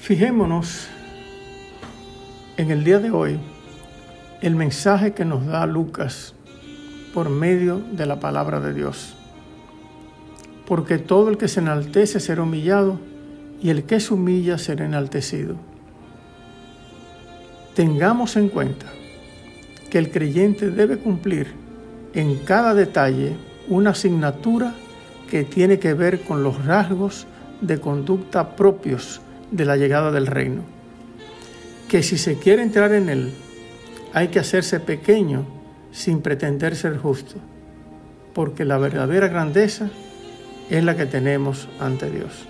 Fijémonos en el día de hoy el mensaje que nos da Lucas por medio de la palabra de Dios. Porque todo el que se enaltece será humillado y el que se humilla será enaltecido. Tengamos en cuenta que el creyente debe cumplir en cada detalle una asignatura que tiene que ver con los rasgos de conducta propios de la llegada del reino. Que si se quiere entrar en él, hay que hacerse pequeño sin pretender ser justo, porque la verdadera grandeza es la que tenemos ante Dios.